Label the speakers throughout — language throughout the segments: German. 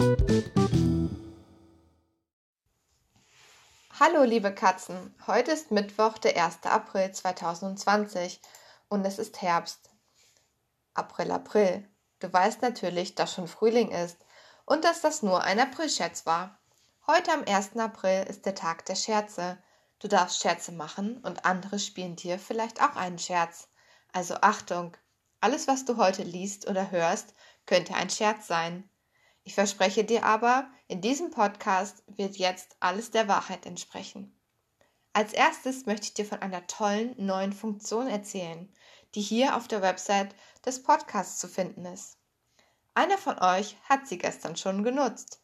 Speaker 1: Hallo liebe Katzen, heute ist Mittwoch, der 1. April 2020 und es ist Herbst. April, April. Du weißt natürlich, dass schon Frühling ist und dass das nur ein Aprilscherz war. Heute am 1. April ist der Tag der Scherze. Du darfst Scherze machen und andere spielen dir vielleicht auch einen Scherz. Also Achtung, alles, was du heute liest oder hörst, könnte ein Scherz sein. Ich verspreche dir aber, in diesem Podcast wird jetzt alles der Wahrheit entsprechen. Als erstes möchte ich dir von einer tollen neuen Funktion erzählen, die hier auf der Website des Podcasts zu finden ist. Einer von euch hat sie gestern schon genutzt.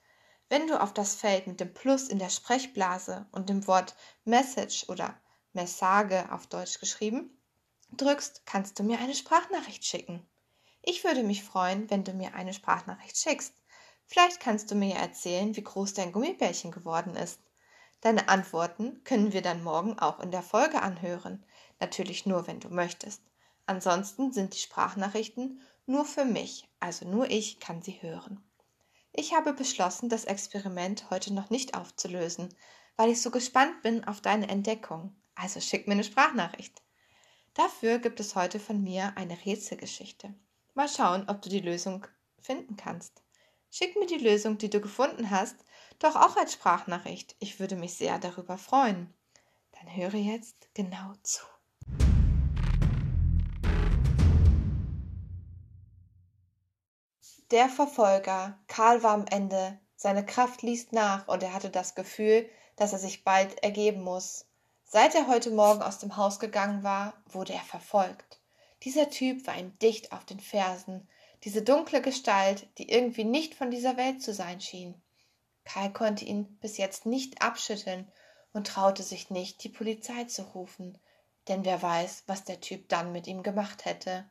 Speaker 1: Wenn du auf das Feld mit dem Plus in der Sprechblase und dem Wort Message oder Message auf Deutsch geschrieben drückst, kannst du mir eine Sprachnachricht schicken. Ich würde mich freuen, wenn du mir eine Sprachnachricht schickst. Vielleicht kannst du mir erzählen, wie groß dein Gummibärchen geworden ist. Deine Antworten können wir dann morgen auch in der Folge anhören. Natürlich nur, wenn du möchtest. Ansonsten sind die Sprachnachrichten nur für mich, also nur ich kann sie hören. Ich habe beschlossen, das Experiment heute noch nicht aufzulösen, weil ich so gespannt bin auf deine Entdeckung. Also schick mir eine Sprachnachricht. Dafür gibt es heute von mir eine Rätselgeschichte. Mal schauen, ob du die Lösung finden kannst. Schick mir die Lösung, die du gefunden hast, doch auch als Sprachnachricht. Ich würde mich sehr darüber freuen. Dann höre jetzt genau zu. Der Verfolger, Karl war am Ende, seine Kraft ließ nach und er hatte das Gefühl, dass er sich bald ergeben muss. Seit er heute Morgen aus dem Haus gegangen war, wurde er verfolgt. Dieser Typ war ihm dicht auf den Fersen, diese dunkle Gestalt, die irgendwie nicht von dieser Welt zu sein schien. Karl konnte ihn bis jetzt nicht abschütteln und traute sich nicht, die Polizei zu rufen, denn wer weiß, was der Typ dann mit ihm gemacht hätte.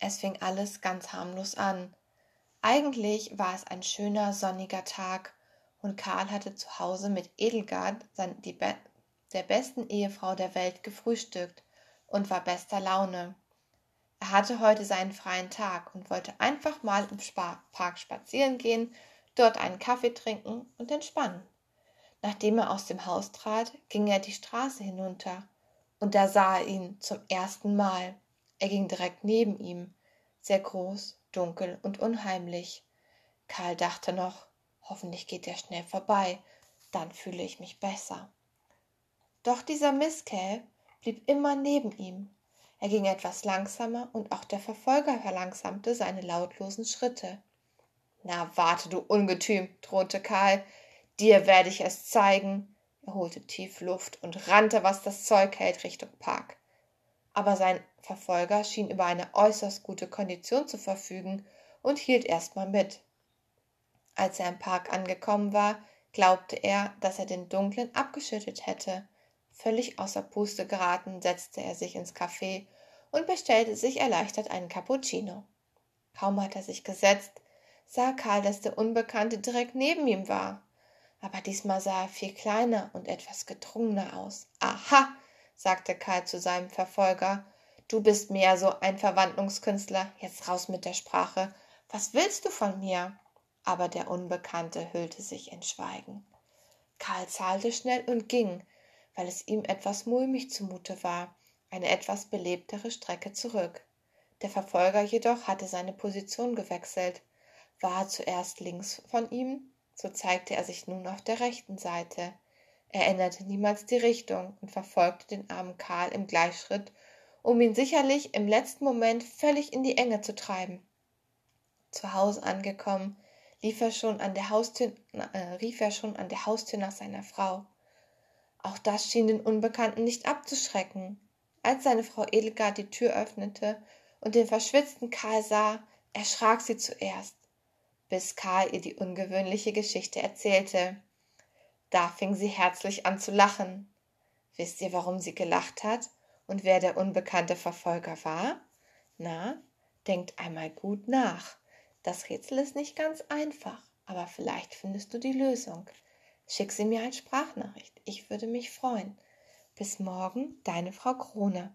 Speaker 1: Es fing alles ganz harmlos an. Eigentlich war es ein schöner sonniger Tag und Karl hatte zu Hause mit Edelgard, sein, die Be der besten Ehefrau der Welt, gefrühstückt und war bester Laune. Er hatte heute seinen freien Tag und wollte einfach mal im Spa Park spazieren gehen, dort einen Kaffee trinken und entspannen. Nachdem er aus dem Haus trat, ging er die Straße hinunter, und da sah er ihn zum ersten Mal. Er ging direkt neben ihm, sehr groß, dunkel und unheimlich. Karl dachte noch, hoffentlich geht er schnell vorbei, dann fühle ich mich besser. Doch dieser Misskerl blieb immer neben ihm. Er ging etwas langsamer und auch der Verfolger verlangsamte seine lautlosen Schritte. Na, warte, du Ungetüm, drohte Karl, dir werde ich es zeigen. Er holte tief Luft und rannte, was das Zeug hält, Richtung Park aber sein Verfolger schien über eine äußerst gute Kondition zu verfügen und hielt erstmal mit. Als er im Park angekommen war, glaubte er, dass er den Dunklen abgeschüttet hätte. Völlig außer Puste geraten, setzte er sich ins Café und bestellte sich erleichtert einen Cappuccino. Kaum hat er sich gesetzt, sah Karl, dass der Unbekannte direkt neben ihm war. Aber diesmal sah er viel kleiner und etwas gedrungener aus. Aha, sagte Karl zu seinem Verfolger. Du bist mehr so ein Verwandlungskünstler. Jetzt raus mit der Sprache. Was willst du von mir? Aber der Unbekannte hüllte sich in Schweigen. Karl zahlte schnell und ging, weil es ihm etwas mulmig zumute war, eine etwas belebtere Strecke zurück. Der Verfolger jedoch hatte seine Position gewechselt. War er zuerst links von ihm, so zeigte er sich nun auf der rechten Seite. Er änderte niemals die Richtung und verfolgte den armen Karl im Gleichschritt, um ihn sicherlich im letzten Moment völlig in die Enge zu treiben. Zu Hause angekommen, lief er schon an der Haustür, äh, rief er schon an der Haustür nach seiner Frau. Auch das schien den Unbekannten nicht abzuschrecken. Als seine Frau Edelgard die Tür öffnete und den verschwitzten Karl sah, erschrak sie zuerst, bis Karl ihr die ungewöhnliche Geschichte erzählte. Da fing sie herzlich an zu lachen. Wisst ihr, warum sie gelacht hat und wer der unbekannte Verfolger war? Na, denkt einmal gut nach. Das Rätsel ist nicht ganz einfach, aber vielleicht findest du die Lösung. Schick sie mir als Sprachnachricht. Ich würde mich freuen. Bis morgen, deine Frau Krone.